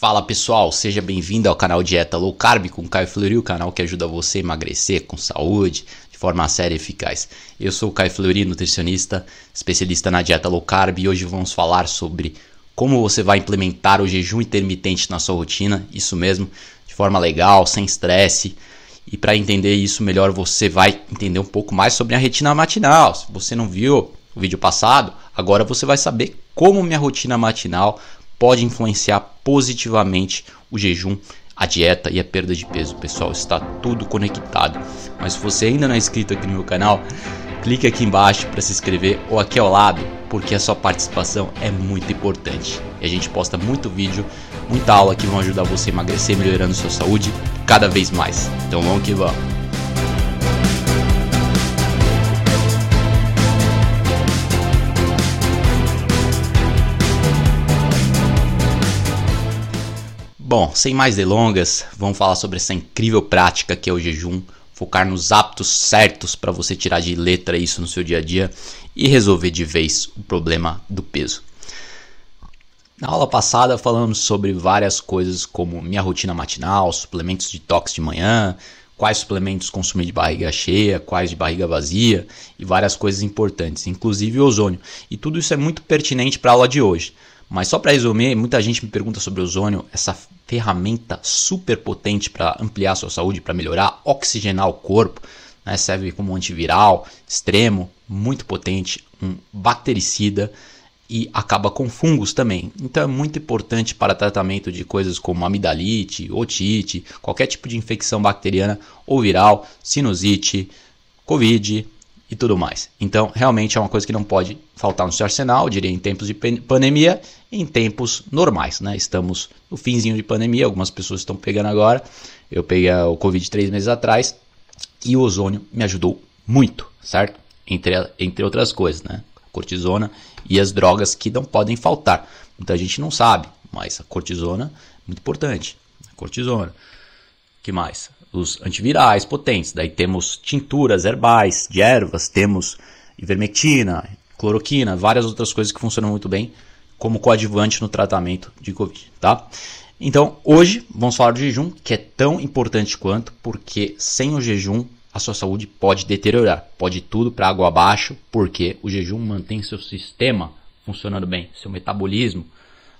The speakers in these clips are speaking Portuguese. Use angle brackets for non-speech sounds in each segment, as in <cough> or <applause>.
Fala pessoal, seja bem-vindo ao canal Dieta Low Carb com Caio Fleury, o canal que ajuda você a emagrecer com saúde, de forma séria e eficaz. Eu sou o Caio Fleury, nutricionista, especialista na dieta low carb e hoje vamos falar sobre como você vai implementar o jejum intermitente na sua rotina, isso mesmo, de forma legal, sem estresse. E para entender isso melhor, você vai entender um pouco mais sobre a rotina matinal. Se você não viu o vídeo passado, agora você vai saber como minha rotina matinal pode influenciar positivamente o jejum, a dieta e a perda de peso. Pessoal, está tudo conectado. Mas se você ainda não é inscrito aqui no meu canal, clique aqui embaixo para se inscrever ou aqui ao lado, porque a sua participação é muito importante. E a gente posta muito vídeo, muita aula que vão ajudar você a emagrecer, melhorando sua saúde cada vez mais. Então vamos que vamos. Bom, sem mais delongas, vamos falar sobre essa incrível prática que é o jejum, focar nos hábitos certos para você tirar de letra isso no seu dia a dia e resolver de vez o problema do peso. Na aula passada falamos sobre várias coisas como minha rotina matinal, suplementos de tox de manhã, quais suplementos consumir de barriga cheia, quais de barriga vazia e várias coisas importantes, inclusive o ozônio. E tudo isso é muito pertinente para a aula de hoje. Mas só para resumir, muita gente me pergunta sobre o ozônio, essa ferramenta super potente para ampliar sua saúde, para melhorar, oxigenar o corpo, né? serve como antiviral extremo, muito potente, um bactericida e acaba com fungos também. Então é muito importante para tratamento de coisas como amidalite, otite, qualquer tipo de infecção bacteriana ou viral, sinusite, covid, e tudo mais. Então, realmente é uma coisa que não pode faltar no seu arsenal, diria em tempos de pandemia em tempos normais, né? Estamos no finzinho de pandemia, algumas pessoas estão pegando agora. Eu peguei o Covid três meses atrás e o ozônio me ajudou muito, certo? Entre, entre outras coisas, né? cortisona e as drogas que não podem faltar. Muita gente não sabe, mas a cortisona é muito importante. A cortisona. que mais? os antivirais potentes. Daí temos tinturas herbais de ervas, temos ivermectina, cloroquina, várias outras coisas que funcionam muito bem como coadjuvante no tratamento de Covid, tá? Então, hoje vamos falar do jejum, que é tão importante quanto, porque sem o jejum a sua saúde pode deteriorar, pode ir tudo para água abaixo, porque o jejum mantém seu sistema funcionando bem, seu metabolismo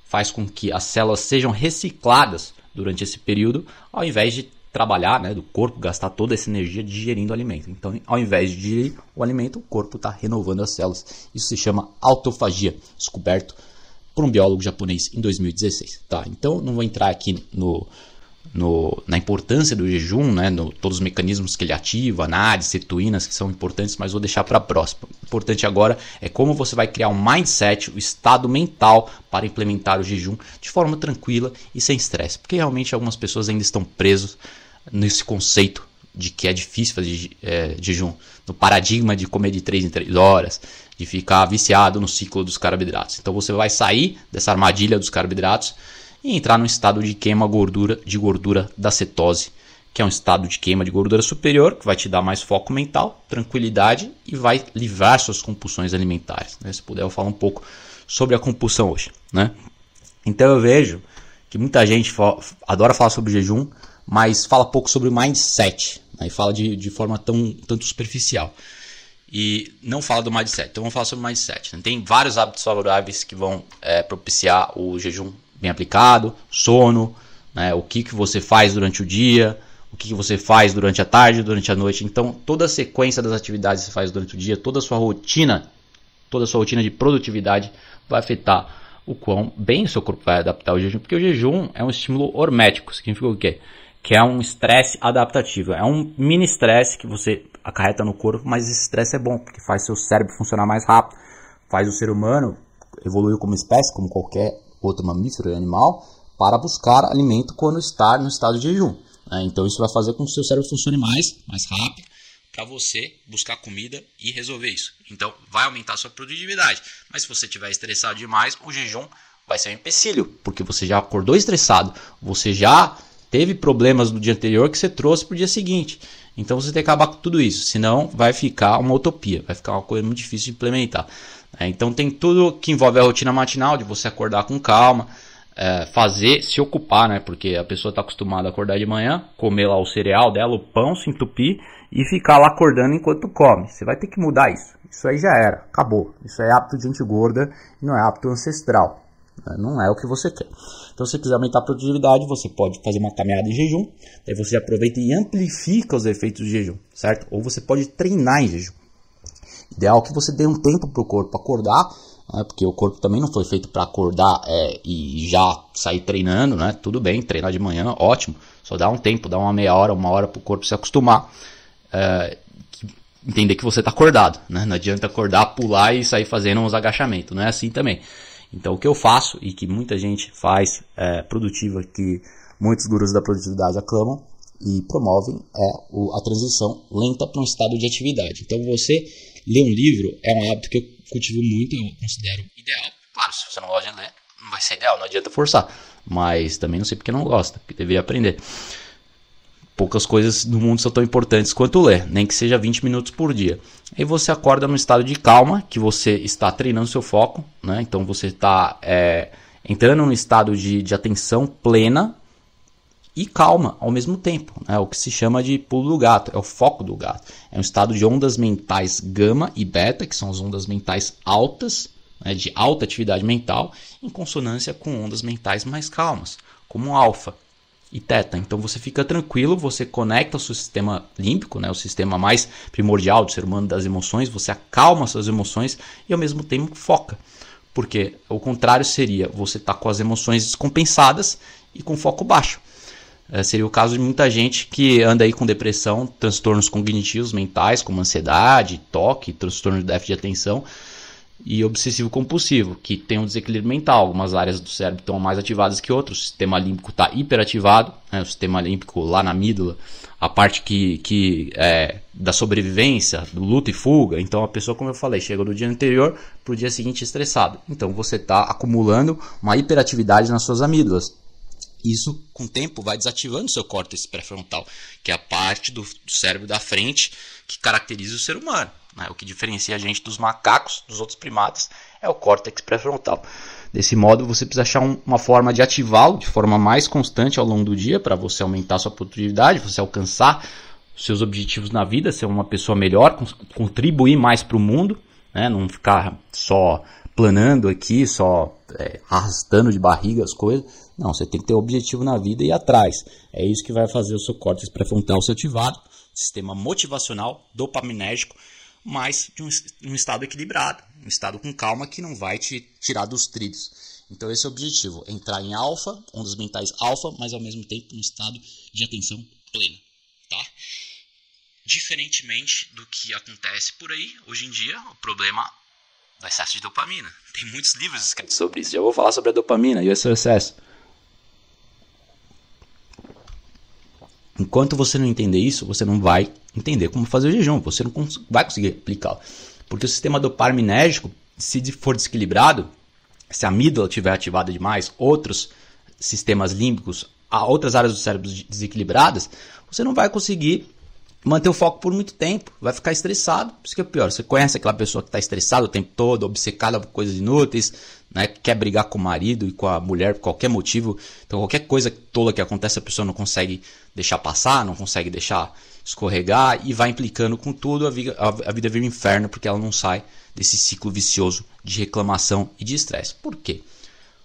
faz com que as células sejam recicladas durante esse período, ao invés de trabalhar, né, do corpo gastar toda essa energia digerindo o alimento. Então, ao invés de digerir o alimento, o corpo está renovando as células. Isso se chama autofagia, descoberto por um biólogo japonês em 2016. Tá? Então, não vou entrar aqui no, no, na importância do jejum, né, no, todos os mecanismos que ele ativa, NAD, cetoínas que são importantes, mas vou deixar para a próxima. O importante agora é como você vai criar um mindset, o estado mental para implementar o jejum de forma tranquila e sem estresse, porque realmente algumas pessoas ainda estão presas nesse conceito de que é difícil fazer é, jejum, no paradigma de comer de 3 em 3 horas, de ficar viciado no ciclo dos carboidratos. Então você vai sair dessa armadilha dos carboidratos e entrar no estado de queima gordura, de gordura da cetose, que é um estado de queima de gordura superior, que vai te dar mais foco mental, tranquilidade e vai livrar suas compulsões alimentares. Né? Se puder, eu falo um pouco sobre a compulsão hoje. Né? Então eu vejo que muita gente adora falar sobre jejum, mas fala pouco sobre mindset, né? e fala de, de forma tão tanto superficial. E não fala do mindset. Então vamos falar sobre mindset. Né? Tem vários hábitos favoráveis que vão é, propiciar o jejum bem aplicado, sono, né? o que, que você faz durante o dia, o que, que você faz durante a tarde, durante a noite. Então toda a sequência das atividades que você faz durante o dia, toda a sua rotina, toda a sua rotina de produtividade vai afetar o quão bem o seu corpo vai adaptar ao jejum, porque o jejum é um estímulo hormético, significa o quê? que é um estresse adaptativo. É um mini estresse que você acarreta no corpo, mas esse estresse é bom, porque faz seu cérebro funcionar mais rápido, faz o ser humano evoluir como espécie, como qualquer outro mamífero e animal, para buscar alimento quando está no estado de jejum. Né? Então isso vai fazer com que o seu cérebro funcione mais, mais rápido, para você buscar comida e resolver isso. Então vai aumentar a sua produtividade. Mas se você estiver estressado demais, o jejum vai ser um empecilho, porque você já acordou estressado, você já teve problemas no dia anterior que você trouxe para o dia seguinte. Então você tem que acabar com tudo isso, senão vai ficar uma utopia, vai ficar uma coisa muito difícil de implementar. É, então tem tudo que envolve a rotina matinal, de você acordar com calma, é, fazer, se ocupar, né? Porque a pessoa está acostumada a acordar de manhã, comer lá o cereal dela, o pão, se entupir e ficar lá acordando enquanto come. Você vai ter que mudar isso. Isso aí já era, acabou. Isso é hábito de gente gorda e não é hábito ancestral. Né? Não é o que você quer. Então, se você quiser aumentar a produtividade, você pode fazer uma caminhada em jejum. Daí você aproveita e amplifica os efeitos do jejum, certo? Ou você pode treinar em jejum. Ideal que você dê um tempo para o corpo acordar, né? porque o corpo também não foi feito para acordar é, e já sair treinando, né? Tudo bem, treinar de manhã, ótimo. Só dá um tempo, dá uma meia hora, uma hora para o corpo se acostumar. É, entender que você está acordado, né? Não adianta acordar, pular e sair fazendo uns agachamentos, não é assim também. Então o que eu faço e que muita gente faz é, produtiva, que muitos gurus da produtividade aclamam e promovem, é a transição lenta para um estado de atividade. Então você ler um livro é um hábito que eu cultivo muito, eu considero ideal. Claro, se você não gosta de ler, não vai ser ideal, não adianta forçar. Mas também não sei porque não gosta, porque deveria aprender poucas coisas no mundo são tão importantes quanto ler, nem que seja 20 minutos por dia. Aí você acorda num estado de calma, que você está treinando seu foco, né? então você está é, entrando num estado de, de atenção plena e calma ao mesmo tempo, né? o que se chama de pulo do gato, é o foco do gato. É um estado de ondas mentais gama e beta, que são as ondas mentais altas, né? de alta atividade mental, em consonância com ondas mentais mais calmas, como alfa e teta. Então você fica tranquilo, você conecta o seu sistema límbico, né, o sistema mais primordial do ser humano das emoções, você acalma suas emoções e ao mesmo tempo foca. Porque o contrário seria você estar tá com as emoções descompensadas e com foco baixo. É, seria o caso de muita gente que anda aí com depressão, transtornos cognitivos mentais, como ansiedade, toque, transtorno de déficit de atenção, e obsessivo compulsivo, que tem um desequilíbrio mental. Algumas áreas do cérebro estão mais ativadas que outras. O sistema límbico está hiperativado, né? o sistema límbico lá na amígdala, a parte que, que é da sobrevivência, do luta e fuga. Então a pessoa, como eu falei, chega no dia anterior para o dia seguinte estressado. Então você está acumulando uma hiperatividade nas suas amígdalas. Isso, com o tempo, vai desativando seu córtex pré-frontal, que é a parte do cérebro da frente que caracteriza o ser humano. Né? O que diferencia a gente dos macacos, dos outros primatas, é o córtex pré-frontal. Desse modo, você precisa achar um, uma forma de ativá-lo de forma mais constante ao longo do dia para você aumentar sua produtividade, você alcançar seus objetivos na vida, ser uma pessoa melhor, contribuir mais para o mundo, né? não ficar só planando aqui, só é, arrastando de barriga as coisas. Não, você tem que ter um objetivo na vida e ir atrás. É isso que vai fazer o seu córtex pré-frontal ser ativado, sistema motivacional, dopaminérgico, mas de um, um estado equilibrado, um estado com calma que não vai te tirar dos trilhos. Então esse é o objetivo, entrar em alfa, ondas mentais alfa, mas ao mesmo tempo um estado de atenção plena, tá? Diferentemente do que acontece por aí, hoje em dia, o problema do excesso de dopamina. Tem muitos livros escritos sobre isso. Já vou falar sobre a dopamina e o seu excesso. Enquanto você não entender isso, você não vai entender como fazer o jejum, você não vai conseguir aplicá-lo. Porque o sistema dopaminérgico, se for desequilibrado, se a amígdala estiver ativada demais, outros sistemas límbicos, outras áreas do cérebro desequilibradas, você não vai conseguir manter o foco por muito tempo, vai ficar estressado. Isso que é pior. Você conhece aquela pessoa que está estressada o tempo todo, obcecada por coisas inúteis, né, quer brigar com o marido e com a mulher por qualquer motivo. Então, qualquer coisa tola que acontece, a pessoa não consegue deixar passar, não consegue deixar escorregar e vai implicando com tudo, a vida, a vida vira um inferno porque ela não sai desse ciclo vicioso de reclamação e de estresse. Por quê?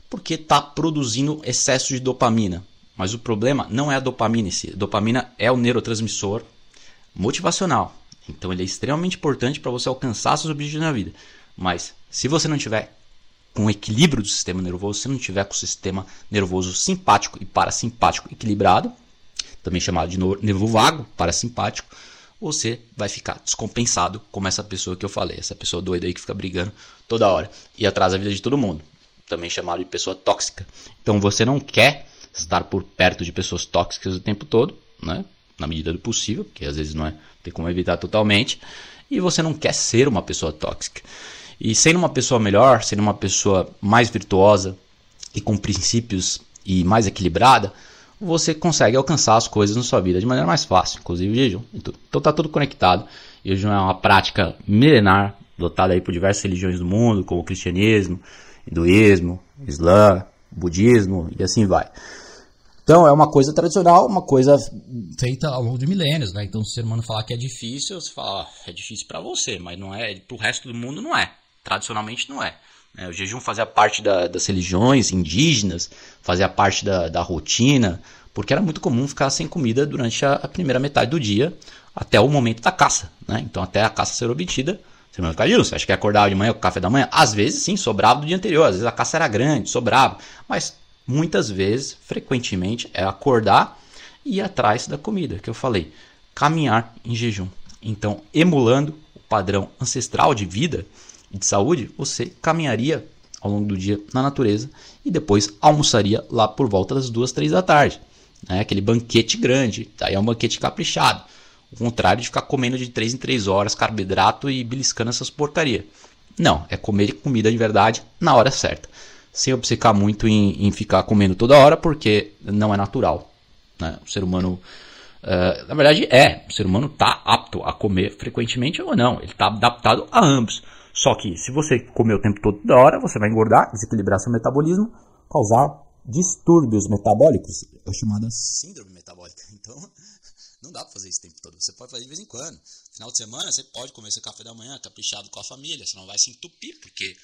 Porque está produzindo excesso de dopamina. Mas o problema não é a dopamina em si. A dopamina é o neurotransmissor motivacional. Então ele é extremamente importante para você alcançar seus objetivos na vida. Mas se você não tiver com equilíbrio do sistema nervoso, se não tiver com o sistema nervoso simpático e parasimpático equilibrado, também chamado de nervo vago, parasimpático, você vai ficar descompensado como essa pessoa que eu falei, essa pessoa doida aí que fica brigando toda hora e atrasa a vida de todo mundo, também chamado de pessoa tóxica. Então você não quer estar por perto de pessoas tóxicas o tempo todo, né? Na medida do possível, porque às vezes não é, tem como evitar totalmente, e você não quer ser uma pessoa tóxica. E sendo uma pessoa melhor, sendo uma pessoa mais virtuosa e com princípios e mais equilibrada, você consegue alcançar as coisas na sua vida de maneira mais fácil, inclusive o jejum. Então está tudo conectado. O jejum é uma prática milenar, adotada aí por diversas religiões do mundo, como o cristianismo, hinduísmo, islã, budismo e assim vai. Então é uma coisa tradicional, uma coisa feita ao longo de milênios, né? Então se o ser humano falar que é difícil, você fala, ah, é difícil para você, mas não é, pro resto do mundo não é. Tradicionalmente não é. é o jejum fazia parte da, das religiões indígenas, fazia parte da, da, rotina, porque era muito comum ficar sem comida durante a, a, primeira metade do dia, até o momento da caça, né? Então até a caça ser obtida, você não vai ficar Você acha que acordava de manhã com o café da manhã? Às vezes sim, sobrava do dia anterior, às vezes a caça era grande, sobrava, mas muitas vezes, frequentemente, é acordar e ir atrás da comida, que eu falei, caminhar em jejum. Então, emulando o padrão ancestral de vida e de saúde, você caminharia ao longo do dia na natureza e depois almoçaria lá por volta das duas, três da tarde. Né? Aquele banquete grande, daí é um banquete caprichado. O contrário de ficar comendo de três em três horas carboidrato e beliscando essas porcaria. Não, é comer comida de verdade na hora certa sem obcecar muito em, em ficar comendo toda hora, porque não é natural. Né? O ser humano, uh, na verdade, é. O ser humano está apto a comer frequentemente ou não. Ele está adaptado a ambos. Só que se você comer o tempo todo toda hora, você vai engordar, desequilibrar seu metabolismo, causar distúrbios metabólicos, é chamada síndrome metabólica. <laughs> Então, não dá para fazer isso o tempo todo. Você pode fazer de vez em quando. Final de semana, você pode comer seu café da manhã caprichado com a família, você não vai se entupir, porque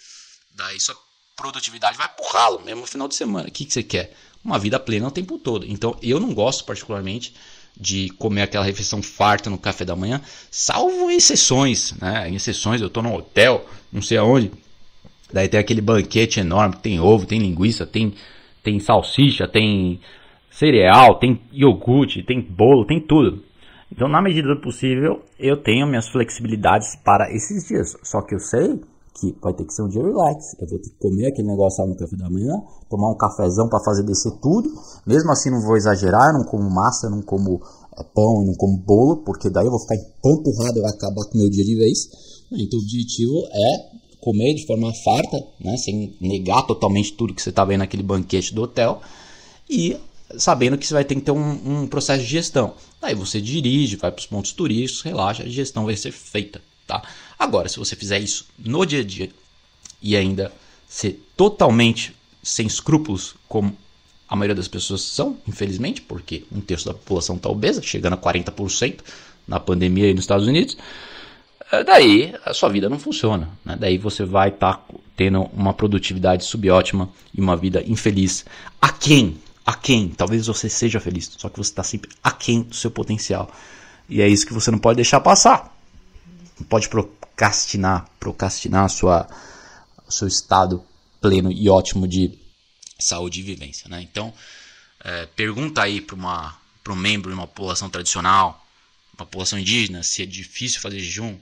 daí só produtividade vai pro ralo, mesmo no final de semana. O que, que você quer? Uma vida plena o tempo todo. Então eu não gosto particularmente de comer aquela refeição farta no café da manhã, salvo exceções, né? Em exceções, eu tô num hotel, não sei aonde, daí tem aquele banquete enorme, tem ovo, tem linguiça, tem, tem salsicha, tem cereal, tem iogurte, tem bolo, tem tudo. Então, na medida do possível, eu tenho minhas flexibilidades para esses dias. Só que eu sei que vai ter que ser um dia relax. Eu vou ter que comer aquele negócio lá no café da manhã, tomar um cafezão para fazer descer tudo. Mesmo assim, não vou exagerar, não como massa, não como é, pão, não como bolo, porque daí eu vou ficar empurrado e vai acabar com o meu dia de vez. Então, o objetivo é comer de forma farta, né, sem negar totalmente tudo que você está vendo naquele banquete do hotel e sabendo que você vai ter que ter um, um processo de gestão. Aí você dirige, vai para os pontos turísticos, relaxa, a gestão vai ser feita. Tá? Agora, se você fizer isso no dia a dia e ainda ser totalmente sem escrúpulos, como a maioria das pessoas são, infelizmente, porque um terço da população está obesa, chegando a 40% na pandemia aí nos Estados Unidos, é, daí a sua vida não funciona. Né? Daí você vai estar tá tendo uma produtividade subótima e uma vida infeliz. A quem? A quem? Talvez você seja feliz, só que você está sempre aquém do seu potencial. E é isso que você não pode deixar passar pode procrastinar, procrastinar a sua, o seu estado pleno e ótimo de saúde e vivência. Né? Então, é, pergunta aí para um membro de uma população tradicional, uma população indígena, se é difícil fazer jejum, o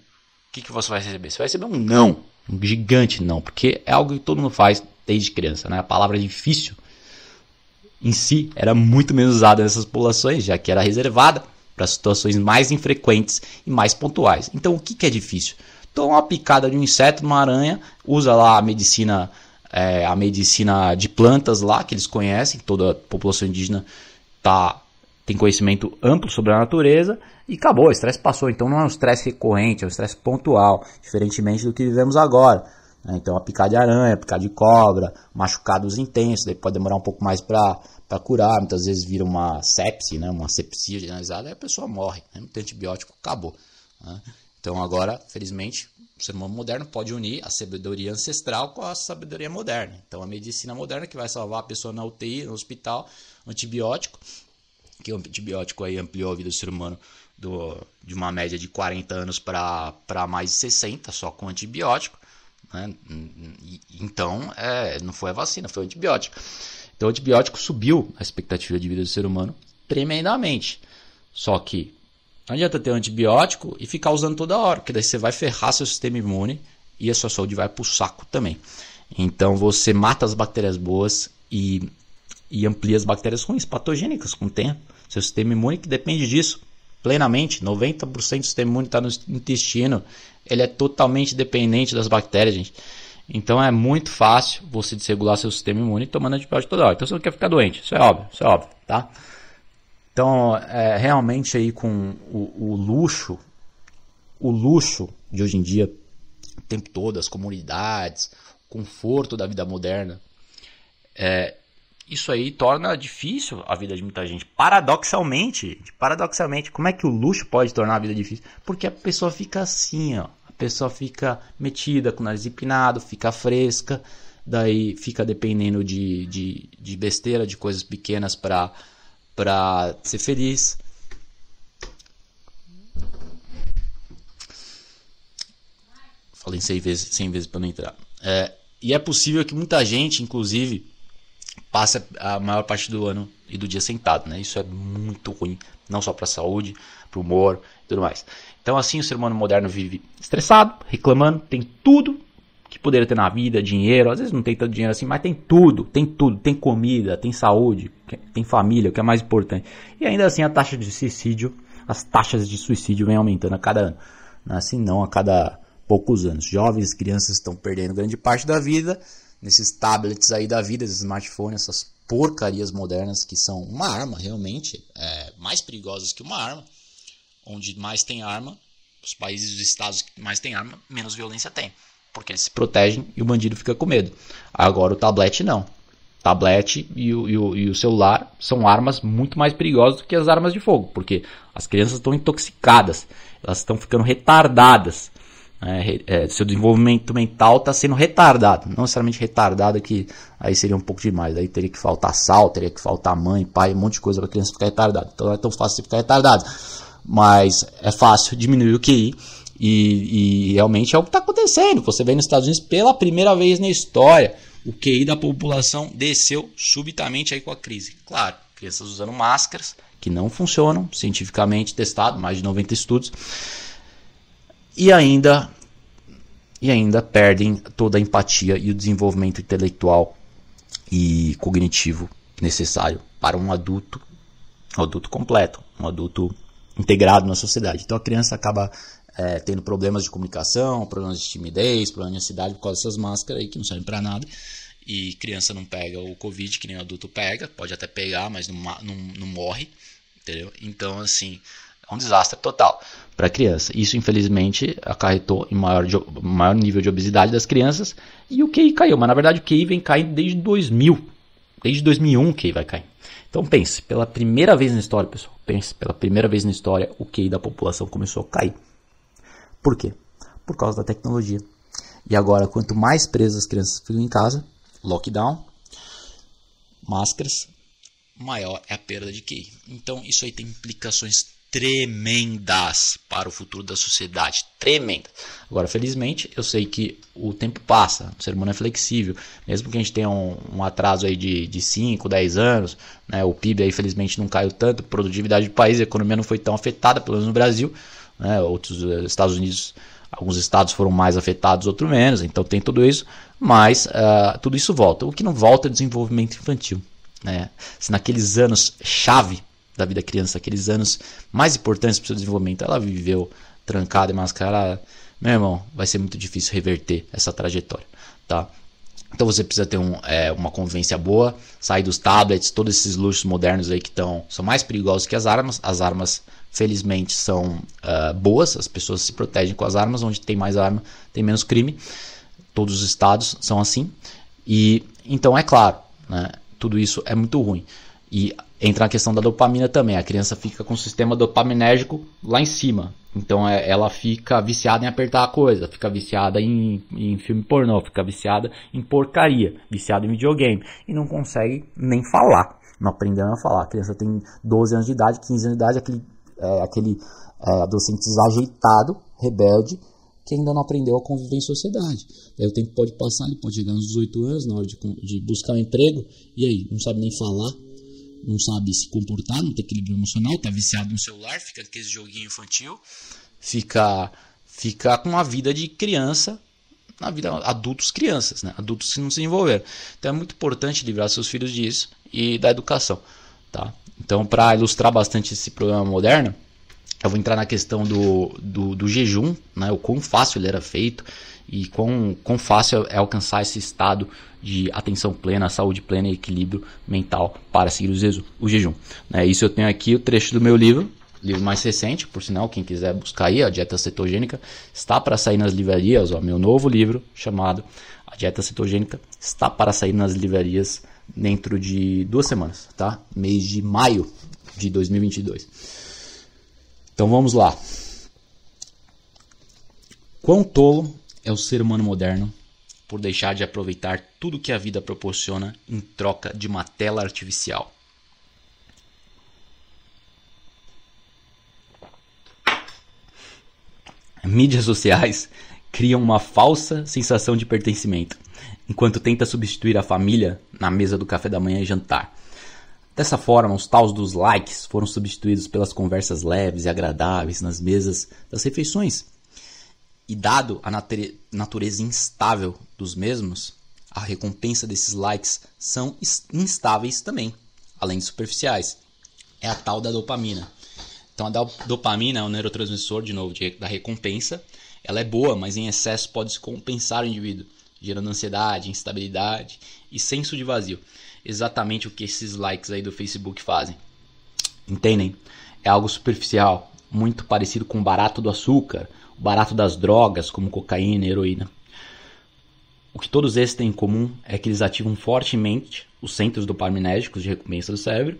que, que você vai receber? Você vai receber um não, um gigante não, porque é algo que todo mundo faz desde criança. Né? A palavra difícil em si era muito menos usada nessas populações, já que era reservada para situações mais infrequentes e mais pontuais. Então, o que, que é difícil? Toma uma picada de um inseto, uma aranha, usa lá a medicina, é, a medicina de plantas lá que eles conhecem, toda a população indígena tá, tem conhecimento amplo sobre a natureza e acabou, o estresse passou. Então não é um estresse recorrente, é um estresse pontual, diferentemente do que vivemos agora. Né? Então, a picada de aranha, a picada de cobra, machucados intensos, daí pode demorar um pouco mais para curar, muitas vezes vira uma sepse, né, uma sepsia generalizada, e a pessoa morre, né, não tem antibiótico, acabou. Né? Então agora, felizmente, o ser humano moderno pode unir a sabedoria ancestral com a sabedoria moderna. Então a medicina moderna que vai salvar a pessoa na UTI, no hospital, antibiótico, que o antibiótico aí ampliou a vida do ser humano do, de uma média de 40 anos para mais de 60 só com antibiótico. Né? Então, é, não foi a vacina, foi o antibiótico. Então o antibiótico subiu a expectativa de vida do ser humano tremendamente. Só que não adianta ter um antibiótico e ficar usando toda hora, porque daí você vai ferrar seu sistema imune e a sua saúde vai pro saco também. Então você mata as bactérias boas e, e amplia as bactérias ruins, patogênicas com o tempo. Seu sistema imune que depende disso plenamente. 90% do sistema imune está no intestino. Ele é totalmente dependente das bactérias, gente. Então é muito fácil você desregular seu sistema imune tomando antibiótico toda hora. Então você não quer ficar doente, isso é óbvio, isso é óbvio, tá? Então, é, realmente aí com o, o, luxo, o luxo de hoje em dia, o tempo todo, as comunidades, o conforto da vida moderna, é, isso aí torna difícil a vida de muita gente. Paradoxalmente, paradoxalmente, como é que o luxo pode tornar a vida difícil? Porque a pessoa fica assim, ó. A pessoa fica metida, com o nariz empinado, fica fresca, daí fica dependendo de, de, de besteira, de coisas pequenas para para ser feliz. Falei 100 vezes, 100 vezes para não entrar. É, e é possível que muita gente, inclusive, passe a maior parte do ano e do dia sentado, né? Isso é muito ruim, não só para a saúde, para o humor e tudo mais. Então, assim, o ser humano moderno vive estressado, reclamando, tem tudo que poderia ter na vida, dinheiro, às vezes não tem tanto dinheiro assim, mas tem tudo, tem tudo, tem comida, tem saúde, tem família, o que é mais importante. E ainda assim a taxa de suicídio, as taxas de suicídio vem aumentando a cada ano, né? assim não a cada poucos anos. Jovens, crianças estão perdendo grande parte da vida nesses tablets aí da vida, esses smartphones, essas porcarias modernas que são uma arma realmente, é, mais perigosas que uma arma. Onde mais tem arma, os países, os estados que mais tem arma, menos violência tem. Porque eles se protegem e o bandido fica com medo. Agora o tablet não. Tablet e o, e o, e o celular são armas muito mais perigosas do que as armas de fogo, porque as crianças estão intoxicadas, elas estão ficando retardadas é, é, seu desenvolvimento mental está sendo retardado. Não necessariamente retardado, que aí seria um pouco demais. Aí teria que faltar sal, teria que faltar mãe, pai, um monte de coisa para a criança ficar retardada. Então não é tão fácil ficar retardado. Mas é fácil diminuir o QI. E, e realmente é o que está acontecendo. Você vê nos Estados Unidos pela primeira vez na história. O QI da população desceu subitamente aí com a crise. Claro, crianças usando máscaras que não funcionam, cientificamente testado, mais de 90 estudos e ainda e ainda perdem toda a empatia e o desenvolvimento intelectual e cognitivo necessário para um adulto, um adulto completo, um adulto integrado na sociedade. Então a criança acaba é, tendo problemas de comunicação, problemas de timidez, problemas de ansiedade por causa dessas máscaras aí que não servem para nada. E criança não pega o Covid que nem adulto pega, pode até pegar, mas não, não, não morre, entendeu? Então, assim, é um desastre total para a criança. Isso, infelizmente, acarretou em maior, de, maior nível de obesidade das crianças e o QI caiu. Mas, na verdade, o QI vem caindo desde 2000. Desde 2001 o QI vai cair. Então, pense, pela primeira vez na história, pessoal, pense, pela primeira vez na história, o QI da população começou a cair. Por quê? Por causa da tecnologia. E agora, quanto mais presas as crianças ficam em casa, lockdown, máscaras, maior é a perda de QI. Então, isso aí tem implicações tremendas para o futuro da sociedade. Tremendas. Agora, felizmente, eu sei que o tempo passa, o ser humano é flexível. Mesmo que a gente tenha um, um atraso aí de, de 5, 10 anos, né, o PIB aí felizmente não caiu tanto, produtividade do país, a economia não foi tão afetada, pelo menos no Brasil. Né, outros eh, Estados Unidos, alguns estados foram mais afetados, outros menos, então tem tudo isso. Mas uh, tudo isso volta. O que não volta é desenvolvimento infantil. Né? Se naqueles anos chave da vida da criança, aqueles anos mais importantes para o seu desenvolvimento, ela viveu trancada e mascarada, meu irmão, vai ser muito difícil reverter essa trajetória, tá? Então você precisa ter um, é, uma convivência boa, sair dos tablets, todos esses luxos modernos aí que tão, são mais perigosos que as armas. As armas, felizmente, são uh, boas, as pessoas se protegem com as armas, onde tem mais arma, tem menos crime. Todos os estados são assim. E então é claro, né, tudo isso é muito ruim. E entra a questão da dopamina também. A criança fica com o sistema dopaminérgico lá em cima. Então é, ela fica viciada em apertar a coisa, fica viciada em, em filme pornô, fica viciada em porcaria, viciada em videogame. E não consegue nem falar, não aprendendo a falar. A criança tem 12 anos de idade, 15 anos de idade, aquele, é, aquele é, adolescente desajeitado, rebelde, que ainda não aprendeu a conviver em sociedade. Aí o tempo pode passar, ele pode chegar nos 18 anos, na hora de, de buscar um emprego, e aí, não sabe nem falar, não sabe se comportar, não tem equilíbrio emocional, tá viciado no celular, fica com esse joguinho infantil, fica, fica com a vida de criança, na vida adultos crianças, né? Adultos que não se envolveram. Então é muito importante livrar seus filhos disso e da educação, tá? Então, para ilustrar bastante esse problema moderno, eu vou entrar na questão do, do, do, jejum, né? o quão fácil ele era feito e quão, quão fácil é alcançar esse estado de atenção plena, saúde plena e equilíbrio mental para seguir o jejum. Né? Isso eu tenho aqui o trecho do meu livro, livro mais recente, por sinal, quem quiser buscar aí, a Dieta Cetogênica, está para sair nas livrarias, ó, meu novo livro chamado A Dieta Cetogênica está para sair nas livrarias dentro de duas semanas, tá? Mês de maio de 2022. Então vamos lá. Quão tolo é o ser humano moderno por deixar de aproveitar tudo que a vida proporciona em troca de uma tela artificial? Mídias sociais criam uma falsa sensação de pertencimento, enquanto tenta substituir a família na mesa do café da manhã e jantar. Dessa forma, os taus dos likes foram substituídos pelas conversas leves e agradáveis nas mesas das refeições. E dado a natureza instável dos mesmos, a recompensa desses likes são instáveis também, além de superficiais. É a tal da dopamina. Então a dopamina é um neurotransmissor, de novo, de, da recompensa. Ela é boa, mas em excesso pode se compensar o indivíduo, gerando ansiedade, instabilidade e senso de vazio. Exatamente o que esses likes aí do Facebook fazem. Entendem? É algo superficial, muito parecido com o barato do açúcar, barato das drogas, como cocaína e heroína. O que todos esses têm em comum é que eles ativam fortemente os centros dopaminérgicos de recompensa do cérebro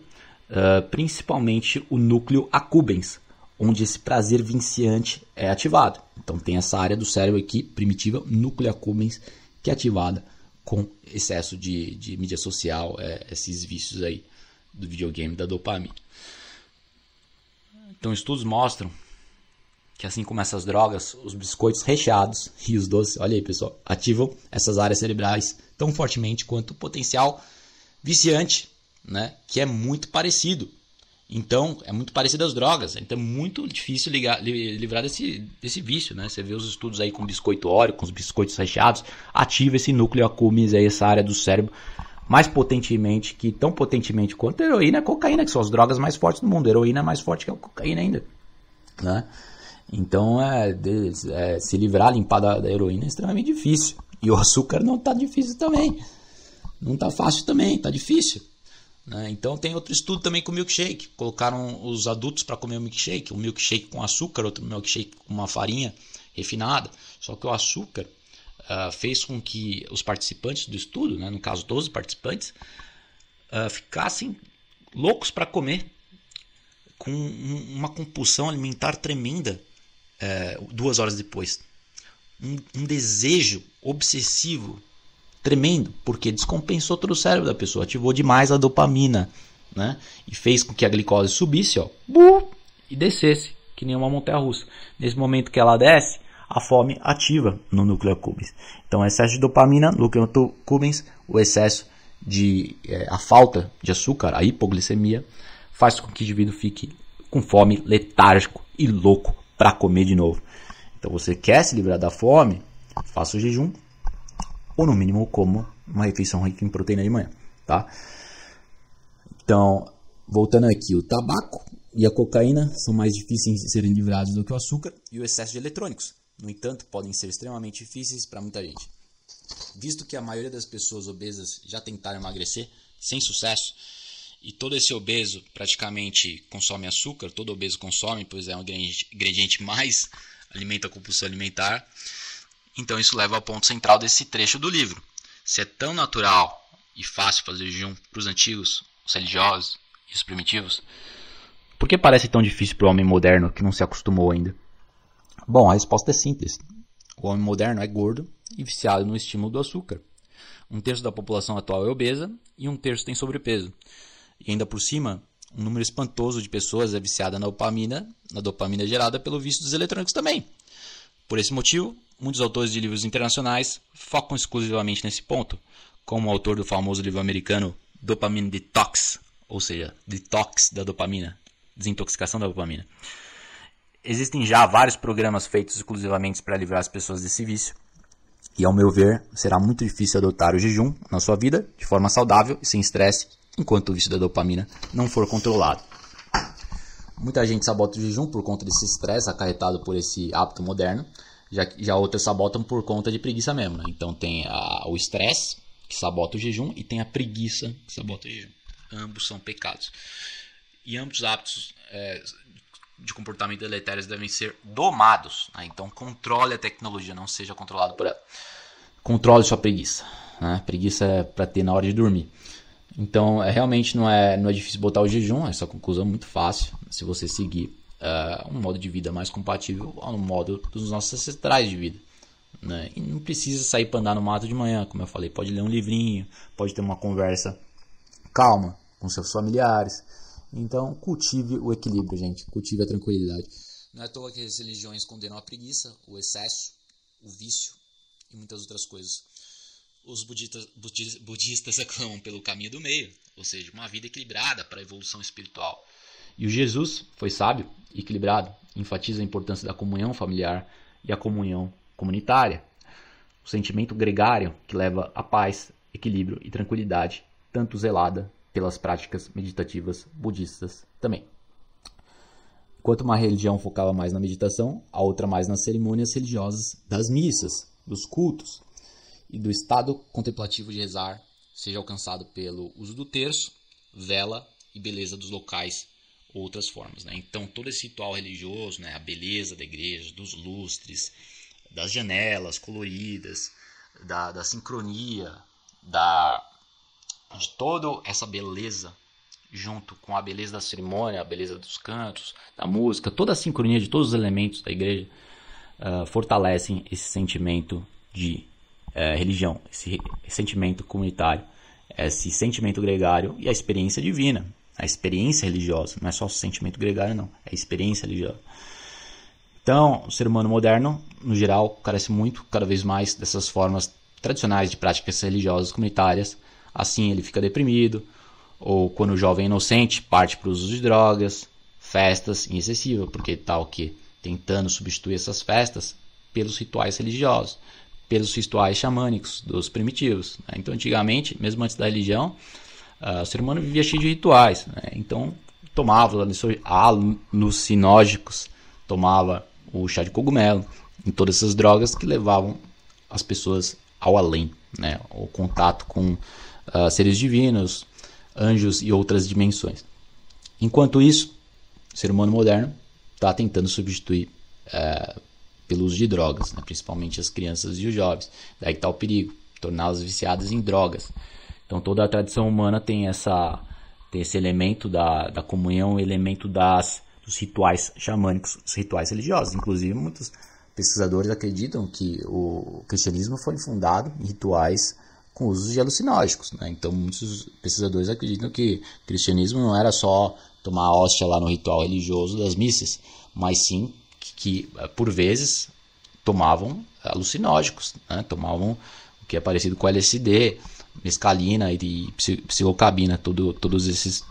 uh, principalmente o núcleo accumbens, onde esse prazer viciante é ativado. Então tem essa área do cérebro aqui, primitiva, núcleo accumbens, que é ativada com excesso de, de mídia social, é, esses vícios aí do videogame, da dopamina. Então estudos mostram que assim como essas drogas, os biscoitos recheados e os doces, olha aí pessoal, ativam essas áreas cerebrais tão fortemente quanto o potencial viciante né, que é muito parecido. Então, é muito parecido às drogas. Então, é muito difícil ligar, livrar desse, desse vício, né? Você vê os estudos aí com biscoito óleo, com os biscoitos recheados, ativa esse núcleo accumbens aí, essa área do cérebro, mais potentemente, que tão potentemente quanto a heroína e cocaína, que são as drogas mais fortes do mundo. A heroína é mais forte que a cocaína ainda, né? Então, é, de, é se livrar, limpar da, da heroína é extremamente difícil. E o açúcar não tá difícil também. Não tá fácil também, tá difícil. Né? Então tem outro estudo também com milkshake. Colocaram os adultos para comer o milkshake, um milkshake com açúcar, outro milkshake com uma farinha refinada. Só que o açúcar uh, fez com que os participantes do estudo, né, no caso 12 participantes, uh, ficassem loucos para comer, com uma compulsão alimentar tremenda uh, duas horas depois. Um, um desejo obsessivo tremendo, porque descompensou todo o cérebro da pessoa, ativou demais a dopamina, né? E fez com que a glicose subisse, ó, e descesse, que nem uma montanha russa. Nesse momento que ela desce, a fome ativa no núcleo accumbens. Então, excesso de dopamina, núcleo accumbens, o excesso de é, a falta de açúcar, a hipoglicemia, faz com que o indivíduo fique com fome, letárgico e louco para comer de novo. Então, você quer se livrar da fome? Faça o jejum, ou no mínimo como uma refeição rica em proteína de manhã, tá? Então, voltando aqui, o tabaco e a cocaína são mais difíceis de serem livrados do que o açúcar e o excesso de eletrônicos. No entanto, podem ser extremamente difíceis para muita gente. Visto que a maioria das pessoas obesas já tentaram emagrecer sem sucesso, e todo esse obeso praticamente consome açúcar, todo obeso consome, pois é um ingrediente mais <laughs> alimenta a compulsão alimentar. Então isso leva ao ponto central desse trecho do livro. Se é tão natural e fácil fazer jejum para os antigos, os religiosos e os primitivos, por que parece tão difícil para o homem moderno que não se acostumou ainda? Bom, a resposta é simples. O homem moderno é gordo e viciado no estímulo do açúcar. Um terço da população atual é obesa e um terço tem sobrepeso. E ainda por cima, um número espantoso de pessoas é viciada na dopamina, na dopamina gerada pelo vício dos eletrônicos também. Por esse motivo, muitos autores de livros internacionais focam exclusivamente nesse ponto, como o autor do famoso livro americano Dopamine Detox, ou seja, detox da dopamina, desintoxicação da dopamina. Existem já vários programas feitos exclusivamente para livrar as pessoas desse vício, e ao meu ver, será muito difícil adotar o jejum na sua vida de forma saudável e sem estresse, enquanto o vício da dopamina não for controlado. Muita gente sabota o jejum por conta desse estresse acarretado por esse hábito moderno, já, já outras sabotam por conta de preguiça mesmo. Né? Então tem a, o estresse, que sabota o jejum, e tem a preguiça, que sabota o jejum. Ambos são pecados. E ambos hábitos é, de comportamento deletérios devem ser domados. Né? Então controle a tecnologia, não seja controlado por ela. Controle sua preguiça. Né? Preguiça é para ter na hora de dormir. Então, é, realmente não é, não é difícil botar o jejum, essa conclusão é muito fácil se você seguir uh, um modo de vida mais compatível ao modo dos nossos ancestrais de vida. Né? E não precisa sair para andar no mato de manhã, como eu falei, pode ler um livrinho, pode ter uma conversa calma com seus familiares. Então, cultive o equilíbrio, gente, cultive a tranquilidade. Não é à toa que as religiões condenam a preguiça, o excesso, o vício e muitas outras coisas. Os budistas, budistas <laughs> aclamam pelo caminho do meio, ou seja, uma vida equilibrada para a evolução espiritual. E o Jesus foi sábio equilibrado, enfatiza a importância da comunhão familiar e a comunhão comunitária. O sentimento gregário que leva a paz, equilíbrio e tranquilidade, tanto zelada pelas práticas meditativas budistas também. Enquanto uma religião focava mais na meditação, a outra mais nas cerimônias religiosas das missas, dos cultos e do estado contemplativo de rezar, seja alcançado pelo uso do terço, vela e beleza dos locais outras formas. Né? Então, todo esse ritual religioso, né? a beleza da igreja, dos lustres, das janelas coloridas, da, da sincronia, da, de toda essa beleza, junto com a beleza da cerimônia, a beleza dos cantos, da música, toda a sincronia de todos os elementos da igreja, uh, fortalecem esse sentimento de uh, religião, esse, esse sentimento comunitário, esse sentimento gregário e a experiência divina a experiência religiosa, não é só o sentimento gregário, não, é a experiência religiosa. Então, o ser humano moderno, no geral, carece muito, cada vez mais, dessas formas tradicionais de práticas religiosas comunitárias. Assim, ele fica deprimido, ou quando o jovem é inocente, parte para o uso de drogas, festas em excessiva, porque tal que tentando substituir essas festas pelos rituais religiosos, pelos rituais xamânicos dos primitivos. Né? Então, antigamente, mesmo antes da religião, Uh, o ser humano vivia cheio de rituais, né? então tomava alucinógicos, tomava o chá de cogumelo, e todas essas drogas que levavam as pessoas ao além, né? o contato com uh, seres divinos, anjos e outras dimensões. Enquanto isso, o ser humano moderno está tentando substituir uh, pelo uso de drogas, né? principalmente as crianças e os jovens. Daí está o perigo, torná-las viciadas em drogas. Então toda a tradição humana tem essa tem esse elemento da, da comunhão, elemento das dos rituais xamânicos, os rituais religiosos. Inclusive muitos pesquisadores acreditam que o cristianismo foi fundado em rituais com uso de alucinógenos. Né? Então muitos pesquisadores acreditam que o cristianismo não era só tomar hóstia lá no ritual religioso das missas, mas sim que, por vezes tomavam alucinógenos, né? tomavam o que é parecido com LSD, mescalina e psilocabina, todos esses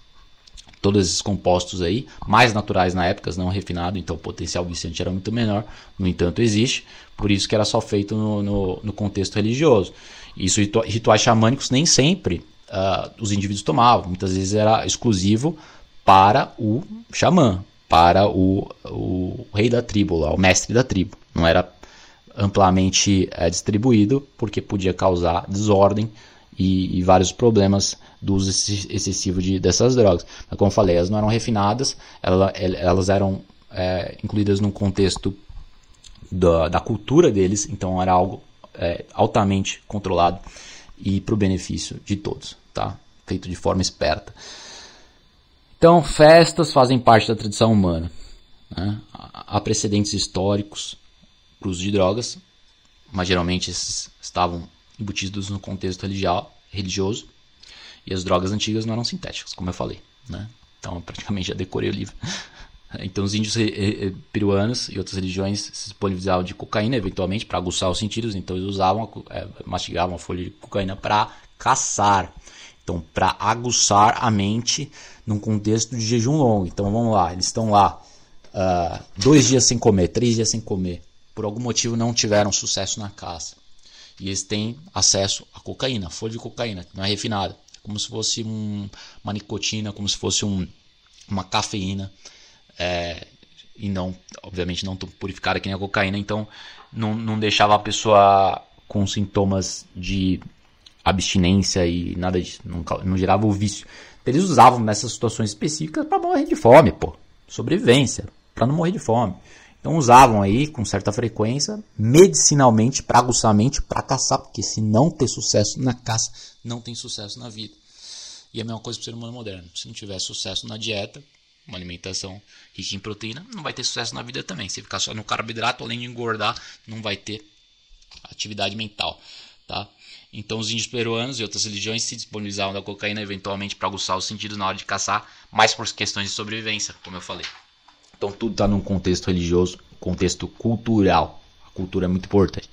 todos esses compostos aí, mais naturais na época, não refinados, então o potencial viciante era muito menor, no entanto existe, por isso que era só feito no, no, no contexto religioso. Isso, rituais xamânicos nem sempre uh, os indivíduos tomavam, muitas vezes era exclusivo para o xamã, para o, o rei da tribo, lá, o mestre da tribo, não era amplamente uh, distribuído, porque podia causar desordem e, e vários problemas do uso excessivo de, dessas drogas. Mas como eu falei, elas não eram refinadas, ela, elas eram é, incluídas num contexto da, da, cultura deles, então era algo é, altamente controlado e para o benefício de todos, tá? feito de forma esperta. Então, festas fazem parte da tradição humana. Né? Há precedentes históricos para uso de drogas, mas geralmente esses estavam embutidos no contexto religioso. E as drogas antigas não eram sintéticas, como eu falei. Né? Então, praticamente já decorei o livro. <laughs> Então, os índios peruanos e outras religiões se disponibilizavam de cocaína, eventualmente, para aguçar os sentidos. Então, eles usavam, é, mastigavam a folha de cocaína para caçar. Então, para aguçar a mente num contexto de jejum longo. Então, vamos lá, eles estão lá uh, dois dias sem comer, três dias sem comer. Por algum motivo não tiveram sucesso na caça e eles têm acesso à cocaína, folha de cocaína, que não é refinada. É como se fosse um, uma nicotina, como se fosse um, uma cafeína. É, e não, obviamente, não purificada que nem a cocaína, então não, não deixava a pessoa com sintomas de abstinência e nada disso, não, não gerava o vício. Eles usavam nessas situações específicas para morrer de fome, pô, sobrevivência, para não morrer de fome. Então usavam aí com certa frequência, medicinalmente, para aguçar a mente, para caçar, porque se não ter sucesso na caça, não tem sucesso na vida. E é a mesma coisa para o ser humano moderno. Se não tiver sucesso na dieta, uma alimentação rica em proteína, não vai ter sucesso na vida também. Se ficar só no carboidrato, além de engordar, não vai ter atividade mental, tá? Então os índios peruanos e outras religiões se disponibilizavam da cocaína eventualmente para aguçar os sentidos na hora de caçar, mais por questões de sobrevivência, como eu falei. Então tudo está num contexto religioso, contexto cultural. A cultura é muito importante.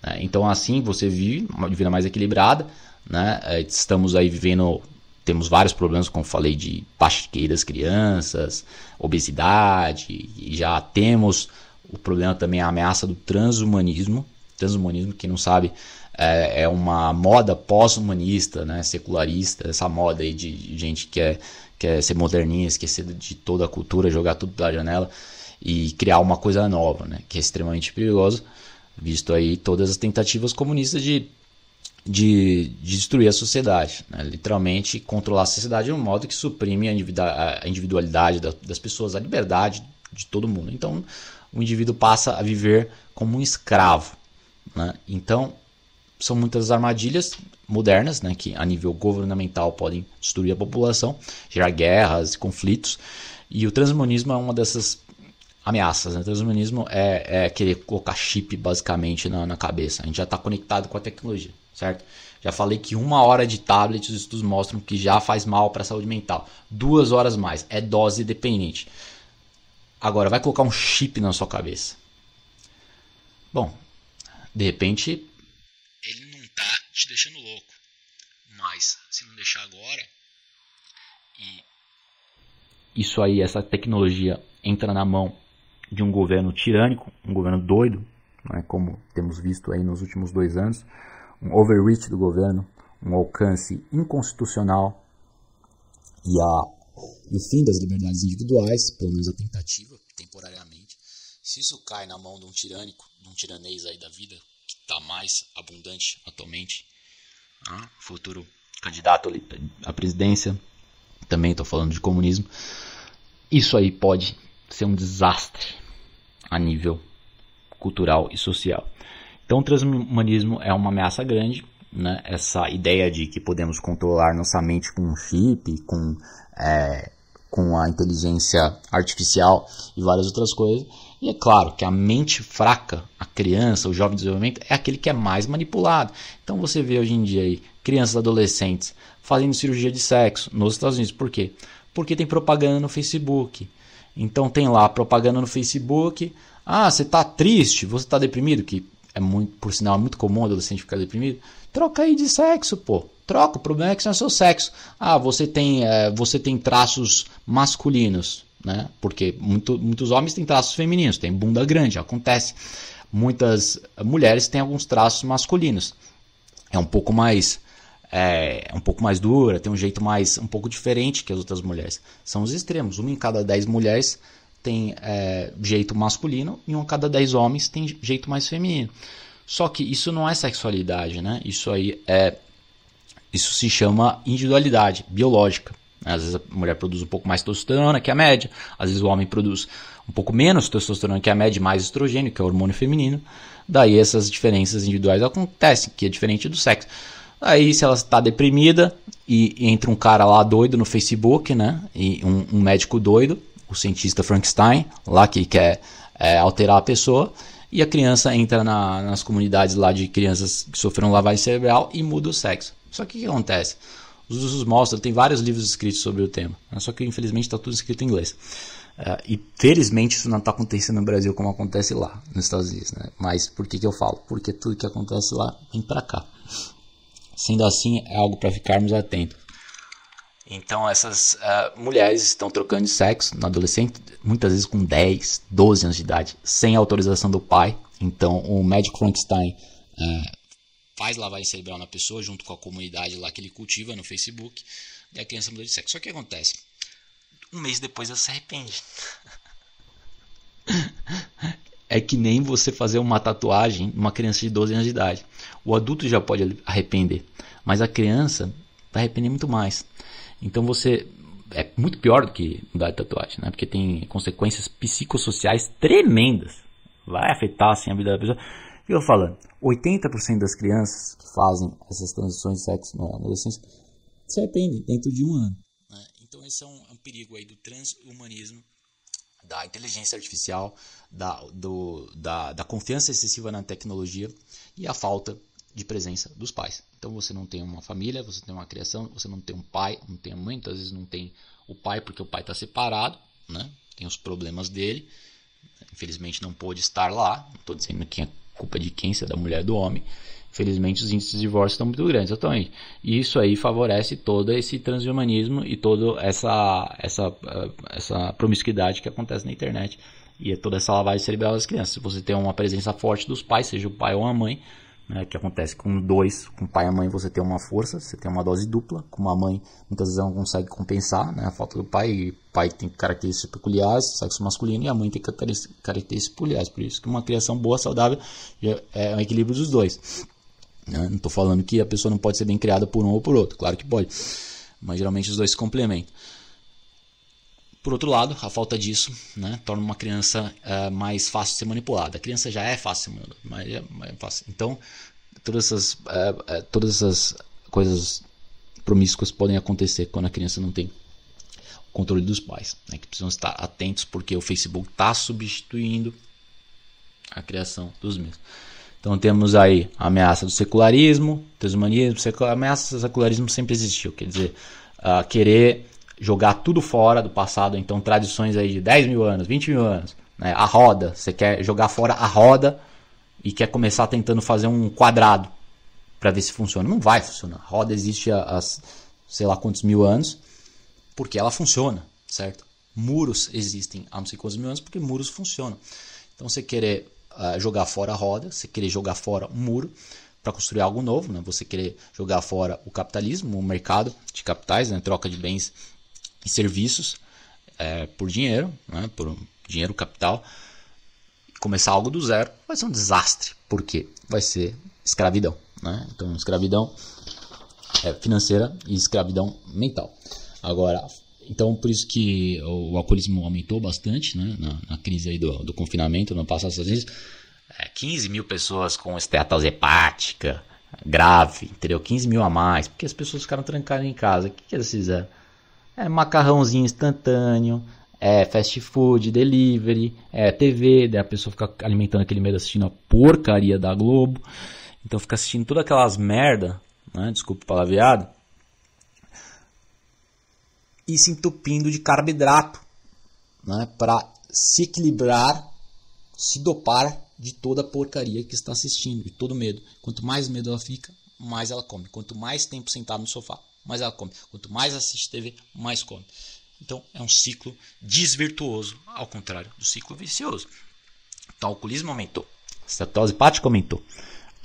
Né? Então assim você vive uma vida mais equilibrada. Né? É, estamos aí vivendo, temos vários problemas, como falei, de pastiqueira das crianças, obesidade, e já temos o problema também, a ameaça do transhumanismo. Transhumanismo, quem não sabe, é, é uma moda pós-humanista, né, secularista, essa moda aí de gente que quer, quer ser moderninha, esquecer de toda a cultura, jogar tudo da janela e criar uma coisa nova, né, que é extremamente perigoso, visto aí todas as tentativas comunistas de, de, de destruir a sociedade, né, literalmente controlar a sociedade de um modo que suprime a individualidade das pessoas, a liberdade de todo mundo. Então, o indivíduo passa a viver como um escravo. Né? Então, são muitas armadilhas modernas, né, que a nível governamental podem destruir a população, gerar guerras, conflitos, e o transhumanismo é uma dessas ameaças. Né? O transhumanismo é, é querer colocar chip basicamente na, na cabeça. A gente já está conectado com a tecnologia, certo? Já falei que uma hora de tablet os estudos mostram que já faz mal para a saúde mental. Duas horas mais, é dose dependente. Agora, vai colocar um chip na sua cabeça. Bom, de repente te deixando louco. Mas se não deixar agora e isso aí, essa tecnologia entra na mão de um governo tirânico, um governo doido, né, como temos visto aí nos últimos dois anos, um overreach do governo, um alcance inconstitucional e, a, e o fim das liberdades individuais, pelo menos a tentativa, temporariamente. Se isso cai na mão de um tirânico, de um tiranês aí da vida, que está mais abundante atualmente, futuro candidato à presidência, também estou falando de comunismo, isso aí pode ser um desastre a nível cultural e social. Então, o transhumanismo é uma ameaça grande. Né? Essa ideia de que podemos controlar nossa mente com um chip, com, é, com a inteligência artificial e várias outras coisas. E é claro que a mente fraca, a criança, o jovem desenvolvimento, é aquele que é mais manipulado. Então você vê hoje em dia aí crianças adolescentes fazendo cirurgia de sexo nos Estados Unidos. Por quê? Porque tem propaganda no Facebook. Então tem lá propaganda no Facebook. Ah, você está triste, você está deprimido, que é muito, por sinal, é muito comum adolescente ficar deprimido. Troca aí de sexo, pô. Troca, o problema é que não é seu sexo. Ah, você tem, é, você tem traços masculinos, né? Porque muito, muitos homens têm traços femininos, tem bunda grande, acontece. Muitas mulheres têm alguns traços masculinos. É um pouco mais é, é, um pouco mais dura, tem um jeito mais um pouco diferente que as outras mulheres. São os extremos. Uma em cada dez mulheres tem é, jeito masculino e um em cada dez homens tem jeito mais feminino. Só que isso não é sexualidade, né? Isso aí é isso se chama individualidade biológica. Às vezes a mulher produz um pouco mais testosterona que a média, às vezes o homem produz um pouco menos testosterona que a média, mais estrogênio, que é o hormônio feminino. Daí essas diferenças individuais acontecem, que é diferente do sexo. Aí, se ela está deprimida e, entra um cara lá doido no Facebook, né? E um, um médico doido, o cientista Frankenstein, lá que quer é, alterar a pessoa, e a criança entra na, nas comunidades lá de crianças que sofreram lavagem cerebral e muda o sexo. Só que o que acontece? Os usos mostram, tem vários livros escritos sobre o tema, né? só que infelizmente está tudo escrito em inglês. Uh, e felizmente isso não está acontecendo no Brasil como acontece lá nos Estados Unidos. Né? Mas por que, que eu falo? Porque tudo que acontece lá vem para cá. Sendo assim, é algo para ficarmos atentos. Então, essas uh, mulheres estão trocando de sexo na adolescente, muitas vezes com 10, 12 anos de idade, sem autorização do pai. Então, o médico Frankenstein uh, faz lavagem cerebral na pessoa, junto com a comunidade lá que ele cultiva no Facebook, e a criança muda de sexo. Só que acontece? Um mês depois ela se arrepende. é que nem você fazer uma tatuagem numa criança de 12 anos de idade. O adulto já pode arrepender, mas a criança vai arrepender muito mais. Então você é muito pior do que mudar de tatuagem, né? Porque tem consequências psicossociais tremendas. Vai afetar assim a vida da pessoa. Que eu falando? 80% das crianças que fazem essas transições de sexo na adolescência se arrependem dentro de um ano. Né? Então esse é um, é um perigo aí do transhumanismo, da inteligência artificial, da, do, da, da confiança excessiva na tecnologia e a falta de presença dos pais. Então você não tem uma família, você tem uma criação, você não tem um pai, não tem a mãe, muitas vezes não tem o pai porque o pai está separado, né? tem os problemas dele, infelizmente não pôde estar lá, não estou dizendo que é culpa de quem, se é da mulher do homem, infelizmente os índices de divórcio estão muito grandes atualmente. E isso aí favorece todo esse transhumanismo e toda essa, essa, essa promiscuidade que acontece na internet e é toda essa lavagem cerebral das crianças. Se você tem uma presença forte dos pais, seja o pai ou a mãe, né, que acontece com dois, com pai e mãe você tem uma força, você tem uma dose dupla, com uma mãe muitas vezes não consegue compensar né, a falta do pai, e pai tem características peculiares, sexo masculino, e a mãe tem características peculiares, por isso que uma criação boa, saudável, é um equilíbrio dos dois. Né? Não estou falando que a pessoa não pode ser bem criada por um ou por outro, claro que pode, mas geralmente os dois se complementam. Por outro lado, a falta disso né, torna uma criança uh, mais fácil de ser manipulada. A criança já é fácil, mas é, é fácil. Então, todas essas, uh, uh, todas essas coisas promíscuas podem acontecer quando a criança não tem o controle dos pais. Né, que precisam estar atentos porque o Facebook está substituindo a criação dos mesmos. Então temos aí a ameaça do secularismo, transhumanismo, a ameaça do secularismo sempre existiu, quer dizer, querer jogar tudo fora do passado, então tradições aí de 10 mil anos, 20 mil anos, né? a roda, você quer jogar fora a roda e quer começar tentando fazer um quadrado para ver se funciona. Não vai funcionar. A roda existe há, sei lá quantos mil anos porque ela funciona, certo? Muros existem há não sei quantos mil anos porque muros funcionam. Então você querer uh, jogar fora a roda, você querer jogar fora um muro para construir algo novo, né? você querer jogar fora o capitalismo, o mercado de capitais, né? troca de bens e serviços é, por dinheiro, né, por dinheiro capital, começar algo do zero vai ser um desastre, porque vai ser escravidão. Né? Então, escravidão é financeira e escravidão mental. Agora, então por isso que o alcoolismo aumentou bastante né, na, na crise aí do, do confinamento no passado, às é, 15 mil pessoas com esteatose hepática grave, entendeu? 15 mil a mais, porque as pessoas ficaram trancadas em casa. O que, que eles fizeram? É macarrãozinho instantâneo, é fast food, delivery, é TV, daí a pessoa fica alimentando aquele medo assistindo a porcaria da Globo. Então fica assistindo todas aquelas merda, né? Desculpa o palavreado. E se entupindo de carboidrato, né? Para se equilibrar, se dopar de toda a porcaria que está assistindo, de todo medo. Quanto mais medo ela fica, mais ela come. Quanto mais tempo sentado no sofá, mais ela come. Quanto mais assiste TV, mais come. Então é um ciclo desvirtuoso, ao contrário do ciclo vicioso. Então o alcoolismo aumentou, a cetose hepática aumentou,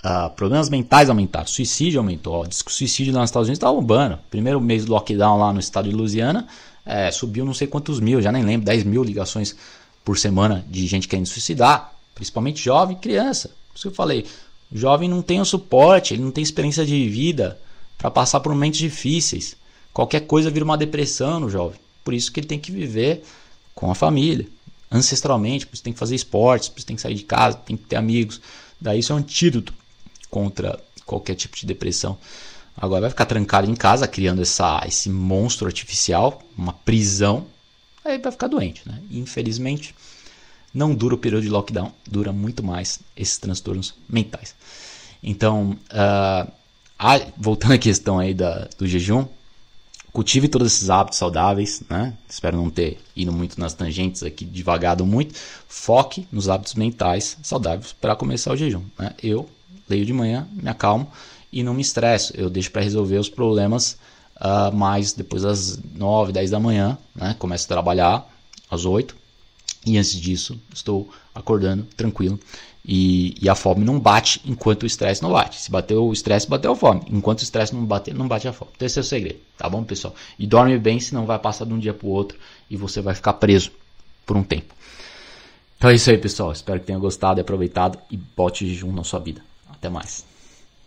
uh, problemas mentais aumentaram, suicídio aumentou. O disco suicídio lá nos Estados Unidos estava bombando. Primeiro mês do lockdown lá no estado de Louisiana, é, subiu não sei quantos mil, já nem lembro, 10 mil ligações por semana de gente querendo suicidar, principalmente jovem e criança. Por isso que eu falei, o jovem não tem o suporte, ele não tem experiência de vida, para passar por momentos difíceis. Qualquer coisa vira uma depressão no jovem. Por isso que ele tem que viver com a família, ancestralmente, por isso tem que fazer esportes, por isso tem que sair de casa, tem que ter amigos. Daí isso é um antídoto contra qualquer tipo de depressão. Agora vai ficar trancado em casa, criando essa, esse monstro artificial, uma prisão, aí vai ficar doente. Né? Infelizmente, não dura o período de lockdown, dura muito mais esses transtornos mentais. Então, uh, ah, voltando à questão aí da, do jejum, cultive todos esses hábitos saudáveis, né? Espero não ter ido muito nas tangentes aqui, devagado muito. Foque nos hábitos mentais saudáveis para começar o jejum. Né? Eu leio de manhã, me acalmo e não me estresso. Eu deixo para resolver os problemas uh, mais depois das 9, 10 da manhã, né? Começo a trabalhar às 8 e antes disso estou acordando tranquilo e, e, a fome não bate enquanto o estresse não bate. Se bateu o estresse, bateu a fome. Enquanto o estresse não bater, não bate a fome. Então esse é o segredo, tá bom, pessoal? E dorme bem, senão vai passar de um dia para o outro e você vai ficar preso por um tempo. Então é isso aí, pessoal. Espero que tenham gostado e aproveitado e bote jejum na sua vida. Até mais.